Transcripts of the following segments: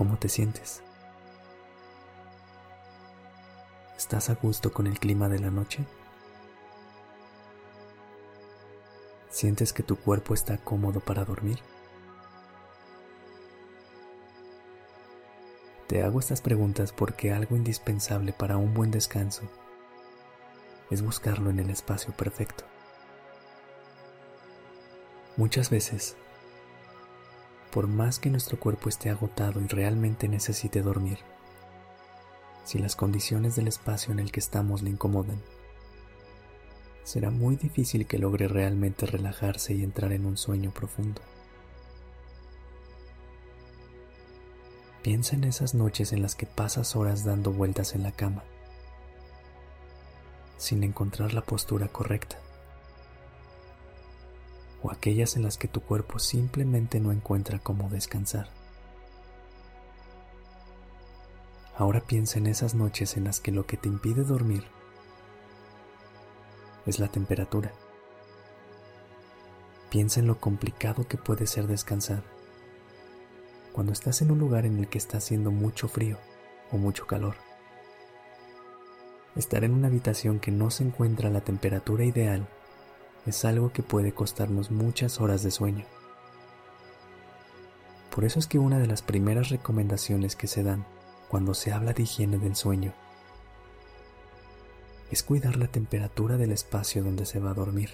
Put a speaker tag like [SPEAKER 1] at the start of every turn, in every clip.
[SPEAKER 1] ¿Cómo te sientes? ¿Estás a gusto con el clima de la noche? ¿Sientes que tu cuerpo está cómodo para dormir? Te hago estas preguntas porque algo indispensable para un buen descanso es buscarlo en el espacio perfecto. Muchas veces, por más que nuestro cuerpo esté agotado y realmente necesite dormir, si las condiciones del espacio en el que estamos le incomodan, será muy difícil que logre realmente relajarse y entrar en un sueño profundo. Piensa en esas noches en las que pasas horas dando vueltas en la cama, sin encontrar la postura correcta, o aquellas en las que tu cuerpo simplemente no encuentra cómo descansar. Ahora piensa en esas noches en las que lo que te impide dormir es la temperatura. Piensa en lo complicado que puede ser descansar cuando estás en un lugar en el que está haciendo mucho frío o mucho calor. Estar en una habitación que no se encuentra a la temperatura ideal es algo que puede costarnos muchas horas de sueño. Por eso es que una de las primeras recomendaciones que se dan cuando se habla de higiene del sueño es cuidar la temperatura del espacio donde se va a dormir.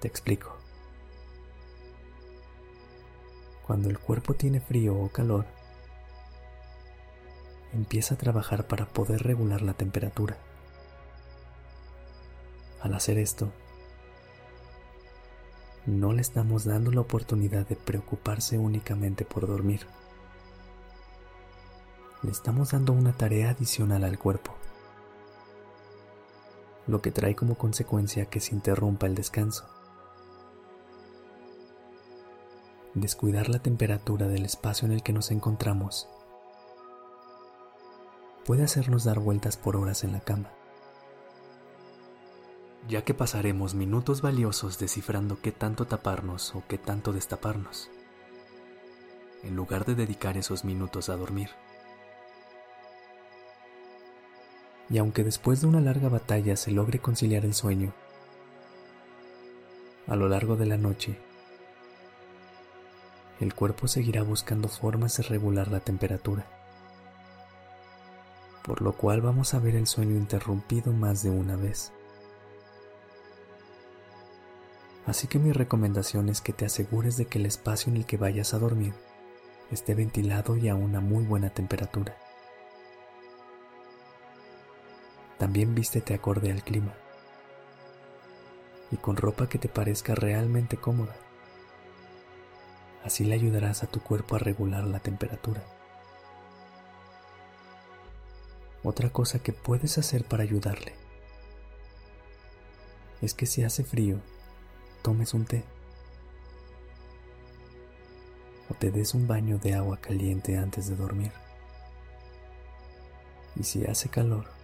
[SPEAKER 1] Te explico. Cuando el cuerpo tiene frío o calor, empieza a trabajar para poder regular la temperatura. Al hacer esto, no le estamos dando la oportunidad de preocuparse únicamente por dormir le estamos dando una tarea adicional al cuerpo, lo que trae como consecuencia que se interrumpa el descanso. Descuidar la temperatura del espacio en el que nos encontramos puede hacernos dar vueltas por horas en la cama, ya que pasaremos minutos valiosos descifrando qué tanto taparnos o qué tanto destaparnos, en lugar de dedicar esos minutos a dormir. y aunque después de una larga batalla se logre conciliar el sueño, a lo largo de la noche, el cuerpo seguirá buscando formas de regular la temperatura, por lo cual vamos a ver el sueño interrumpido más de una vez. Así que mi recomendación es que te asegures de que el espacio en el que vayas a dormir esté ventilado y a una muy buena temperatura. También vístete acorde al clima y con ropa que te parezca realmente cómoda. Así le ayudarás a tu cuerpo a regular la temperatura. Otra cosa que puedes hacer para ayudarle es que si hace frío, tomes un té o te des un baño de agua caliente antes de dormir. Y si hace calor,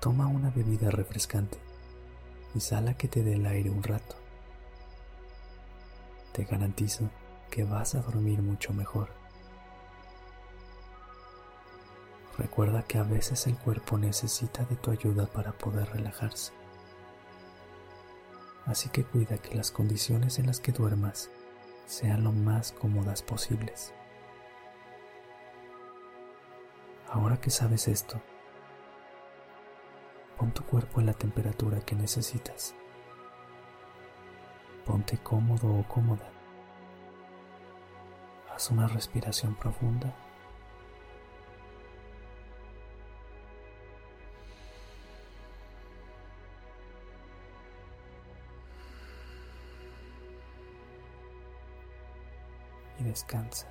[SPEAKER 1] Toma una bebida refrescante y sal a que te dé el aire un rato. Te garantizo que vas a dormir mucho mejor. Recuerda que a veces el cuerpo necesita de tu ayuda para poder relajarse. Así que cuida que las condiciones en las que duermas sean lo más cómodas posibles. Ahora que sabes esto, Pon tu cuerpo en la temperatura que necesitas. Ponte cómodo o cómoda. Haz una respiración profunda. Y descansa.